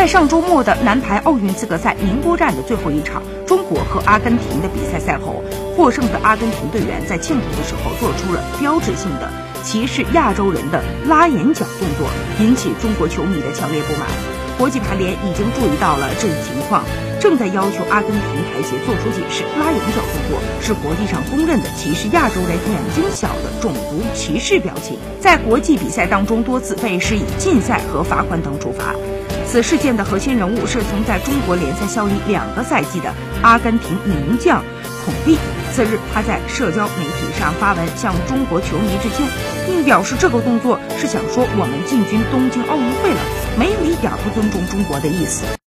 在上周末的男排奥运资格赛宁波站的最后一场，中国和阿根廷的比赛赛后，获胜的阿根廷队员在庆祝的时候做出了标志性的歧视亚洲人的拉眼角动作，引起中国球迷的强烈不满。国际排联已经注意到了这一情况，正在要求阿根廷排协做出解释。拉眼角动作是国际上公认的歧视亚洲人眼睛小的种族歧视表情，在国际比赛当中多次被施以禁赛和罚款等处罚。此事件的核心人物是曾在中国联赛效力两个赛季的阿根廷名将孔蒂。次日，他在社交媒体上发文向中国球迷致歉，并表示这个动作是想说我们进军东京奥运会了，没有一点不尊重中国的意思。